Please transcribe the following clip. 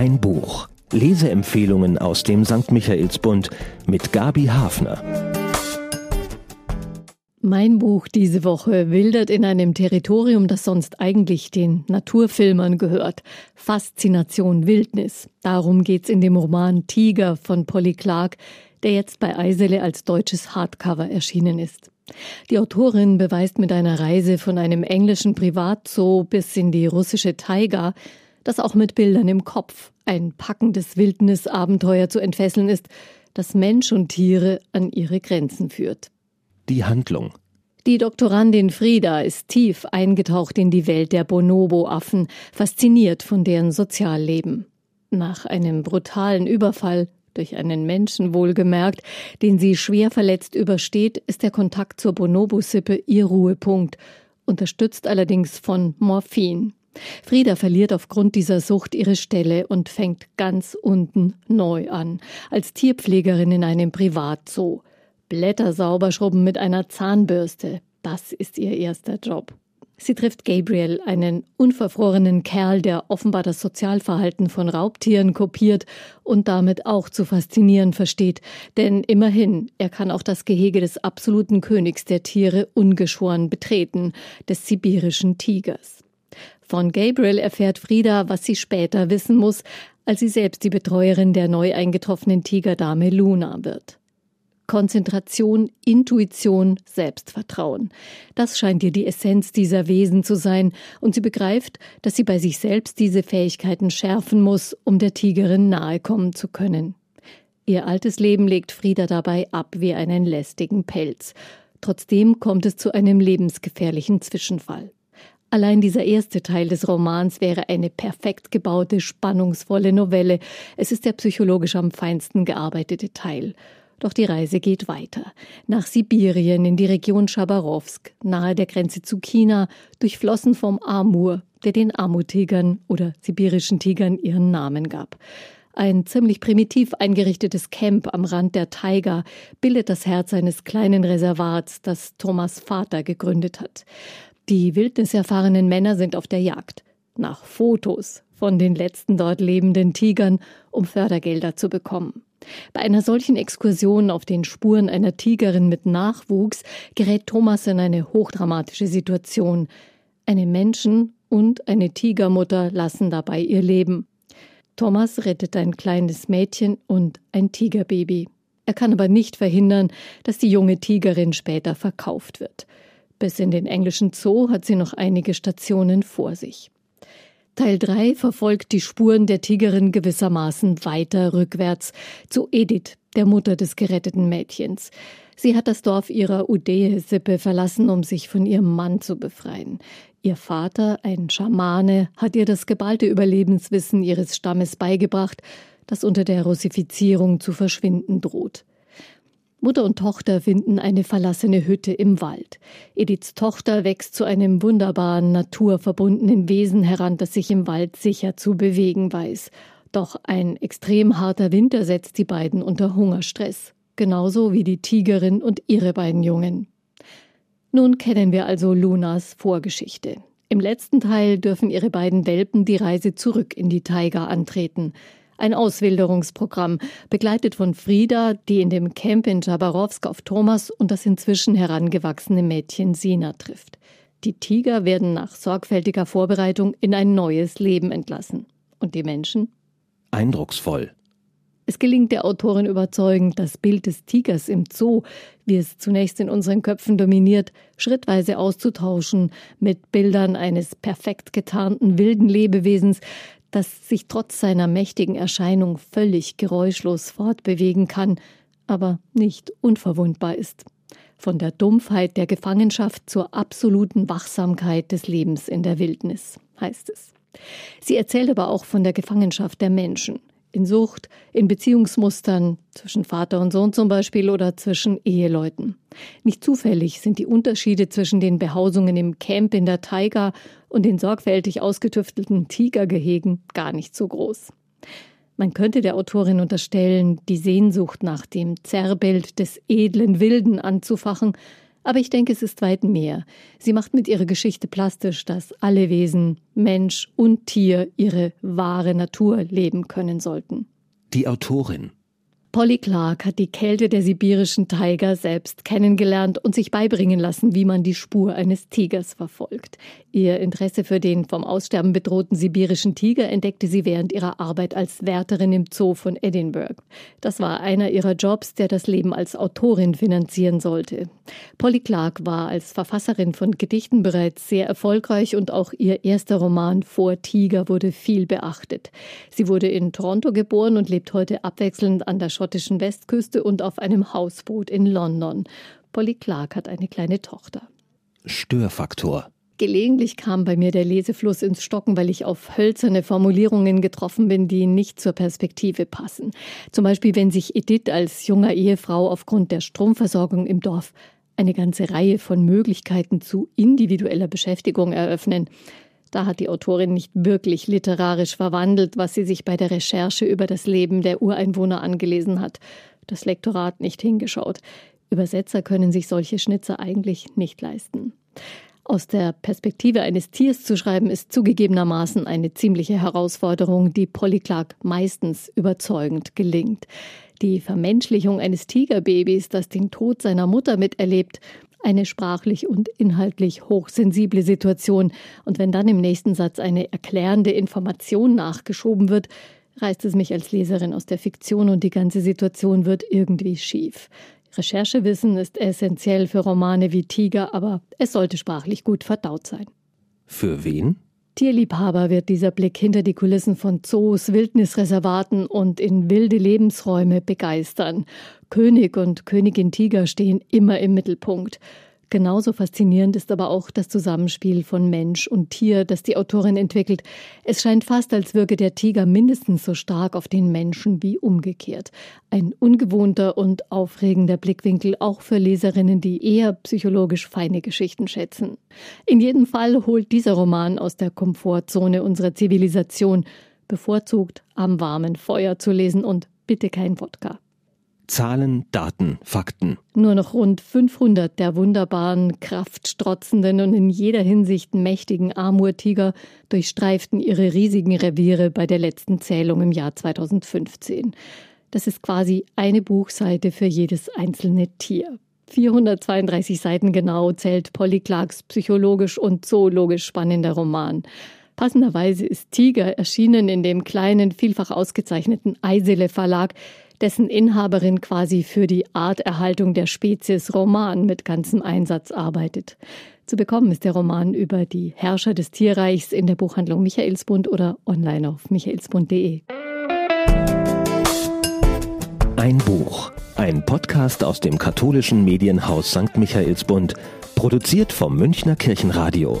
Ein Buch. Leseempfehlungen aus dem St. Michaelsbund mit Gabi Hafner. Mein Buch diese Woche wildert in einem Territorium, das sonst eigentlich den Naturfilmern gehört. Faszination Wildnis. Darum geht's in dem Roman Tiger von Polly Clark, der jetzt bei Eisele als deutsches Hardcover erschienen ist. Die Autorin beweist mit einer Reise von einem englischen Privatzoo bis in die russische Taiga, dass auch mit Bildern im Kopf ein packendes Wildnisabenteuer zu entfesseln ist, das Mensch und Tiere an ihre Grenzen führt. Die Handlung. Die Doktorandin Frieda ist tief eingetaucht in die Welt der Bonobo-Affen, fasziniert von deren Sozialleben. Nach einem brutalen Überfall durch einen Menschen wohlgemerkt, den sie schwer verletzt übersteht, ist der Kontakt zur Bonobo-Sippe ihr Ruhepunkt, unterstützt allerdings von Morphin. Frieda verliert aufgrund dieser Sucht ihre Stelle und fängt ganz unten neu an, als Tierpflegerin in einem Privatzoo. Blätter sauber schrubben mit einer Zahnbürste, das ist ihr erster Job. Sie trifft Gabriel, einen unverfrorenen Kerl, der offenbar das Sozialverhalten von Raubtieren kopiert und damit auch zu faszinieren versteht. Denn immerhin, er kann auch das Gehege des absoluten Königs der Tiere ungeschoren betreten, des sibirischen Tigers. Von Gabriel erfährt Frieda, was sie später wissen muss, als sie selbst die Betreuerin der neu eingetroffenen Tigerdame Luna wird. Konzentration, Intuition, Selbstvertrauen. Das scheint ihr die Essenz dieser Wesen zu sein, und sie begreift, dass sie bei sich selbst diese Fähigkeiten schärfen muss, um der Tigerin nahe kommen zu können. Ihr altes Leben legt Frieda dabei ab wie einen lästigen Pelz. Trotzdem kommt es zu einem lebensgefährlichen Zwischenfall. Allein dieser erste Teil des Romans wäre eine perfekt gebaute, spannungsvolle Novelle. Es ist der psychologisch am feinsten gearbeitete Teil. Doch die Reise geht weiter. Nach Sibirien in die Region Chabarowsk, nahe der Grenze zu China, durchflossen vom Amur, der den Amutigern oder sibirischen Tigern ihren Namen gab. Ein ziemlich primitiv eingerichtetes Camp am Rand der Taiga bildet das Herz eines kleinen Reservats, das Thomas Vater gegründet hat. Die wildniserfahrenen Männer sind auf der Jagd nach Fotos von den letzten dort lebenden Tigern, um Fördergelder zu bekommen. Bei einer solchen Exkursion auf den Spuren einer Tigerin mit Nachwuchs gerät Thomas in eine hochdramatische Situation. Eine Menschen- und eine Tigermutter lassen dabei ihr Leben. Thomas rettet ein kleines Mädchen und ein Tigerbaby. Er kann aber nicht verhindern, dass die junge Tigerin später verkauft wird. Bis in den englischen Zoo hat sie noch einige Stationen vor sich. Teil 3 verfolgt die Spuren der Tigerin gewissermaßen weiter rückwärts zu Edith, der Mutter des geretteten Mädchens. Sie hat das Dorf ihrer Udehe-Sippe verlassen, um sich von ihrem Mann zu befreien. Ihr Vater, ein Schamane, hat ihr das geballte Überlebenswissen ihres Stammes beigebracht, das unter der Russifizierung zu verschwinden droht. Mutter und Tochter finden eine verlassene Hütte im Wald. Ediths Tochter wächst zu einem wunderbaren, naturverbundenen Wesen heran, das sich im Wald sicher zu bewegen weiß. Doch ein extrem harter Winter setzt die beiden unter Hungerstress. Genauso wie die Tigerin und ihre beiden Jungen. Nun kennen wir also Lunas Vorgeschichte. Im letzten Teil dürfen ihre beiden Welpen die Reise zurück in die Taiga antreten ein Auswilderungsprogramm, begleitet von Frieda, die in dem Camp in Jabarowsk auf Thomas und das inzwischen herangewachsene Mädchen Sina trifft. Die Tiger werden nach sorgfältiger Vorbereitung in ein neues Leben entlassen. Und die Menschen? Eindrucksvoll. Es gelingt der Autorin überzeugend, das Bild des Tigers im Zoo, wie es zunächst in unseren Köpfen dominiert, schrittweise auszutauschen mit Bildern eines perfekt getarnten wilden Lebewesens, das sich trotz seiner mächtigen Erscheinung völlig geräuschlos fortbewegen kann, aber nicht unverwundbar ist. Von der Dumpfheit der Gefangenschaft zur absoluten Wachsamkeit des Lebens in der Wildnis, heißt es. Sie erzählt aber auch von der Gefangenschaft der Menschen in Sucht, in Beziehungsmustern zwischen Vater und Sohn zum Beispiel oder zwischen Eheleuten. Nicht zufällig sind die Unterschiede zwischen den Behausungen im Camp in der Taiga und den sorgfältig ausgetüftelten Tigergehegen gar nicht so groß. Man könnte der Autorin unterstellen, die Sehnsucht nach dem Zerrbild des edlen Wilden anzufachen, Aber ich denke, es ist weit mehr. Sie macht mit ihrer Geschichte plastisch, dass alle Wesen, Mensch und Tier, ihre wahre Natur leben können sollten. Die Autorin Polly Clark hat die Kälte der sibirischen Tiger selbst kennengelernt und sich beibringen lassen, wie man die Spur eines Tigers verfolgt. Ihr Interesse für den vom Aussterben bedrohten sibirischen Tiger entdeckte sie während ihrer Arbeit als Wärterin im Zoo von Edinburgh. Das war einer ihrer Jobs, der das Leben als Autorin finanzieren sollte. Polly Clark war als Verfasserin von Gedichten bereits sehr erfolgreich und auch ihr erster Roman Vor Tiger wurde viel beachtet. Sie wurde in Toronto geboren und lebt heute abwechselnd an der schottischen Westküste und auf einem Hausboot in London. Polly Clark hat eine kleine Tochter. Störfaktor. Gelegentlich kam bei mir der Lesefluss ins Stocken, weil ich auf hölzerne Formulierungen getroffen bin, die nicht zur Perspektive passen. Zum Beispiel, wenn sich Edith als junger Ehefrau aufgrund der Stromversorgung im Dorf eine ganze Reihe von Möglichkeiten zu individueller Beschäftigung eröffnen. Da hat die Autorin nicht wirklich literarisch verwandelt, was sie sich bei der Recherche über das Leben der Ureinwohner angelesen hat. Das Lektorat nicht hingeschaut. Übersetzer können sich solche Schnitzer eigentlich nicht leisten. Aus der Perspektive eines Tiers zu schreiben, ist zugegebenermaßen eine ziemliche Herausforderung, die Polly Clark meistens überzeugend gelingt. Die Vermenschlichung eines Tigerbabys, das den Tod seiner Mutter miterlebt, eine sprachlich und inhaltlich hochsensible Situation. Und wenn dann im nächsten Satz eine erklärende Information nachgeschoben wird, reißt es mich als Leserin aus der Fiktion und die ganze Situation wird irgendwie schief. Recherchewissen ist essentiell für Romane wie Tiger, aber es sollte sprachlich gut verdaut sein. Für wen? Tierliebhaber wird dieser Blick hinter die Kulissen von Zoos, Wildnisreservaten und in wilde Lebensräume begeistern. König und Königin Tiger stehen immer im Mittelpunkt. Genauso faszinierend ist aber auch das Zusammenspiel von Mensch und Tier, das die Autorin entwickelt. Es scheint fast, als wirke der Tiger mindestens so stark auf den Menschen wie umgekehrt. Ein ungewohnter und aufregender Blickwinkel auch für Leserinnen, die eher psychologisch feine Geschichten schätzen. In jedem Fall holt dieser Roman aus der Komfortzone unserer Zivilisation, bevorzugt am warmen Feuer zu lesen und bitte kein Wodka. Zahlen, Daten, Fakten. Nur noch rund 500 der wunderbaren, kraftstrotzenden und in jeder Hinsicht mächtigen Amurtiger durchstreiften ihre riesigen Reviere bei der letzten Zählung im Jahr 2015. Das ist quasi eine Buchseite für jedes einzelne Tier. 432 Seiten genau zählt Polly Clarks psychologisch und zoologisch spannender Roman. Passenderweise ist Tiger erschienen in dem kleinen, vielfach ausgezeichneten Eisele Verlag, dessen Inhaberin quasi für die Arterhaltung der Spezies Roman mit ganzem Einsatz arbeitet. Zu bekommen ist der Roman über die Herrscher des Tierreichs in der Buchhandlung Michaelsbund oder online auf michaelsbund.de. Ein Buch, ein Podcast aus dem katholischen Medienhaus St. Michaelsbund, produziert vom Münchner Kirchenradio.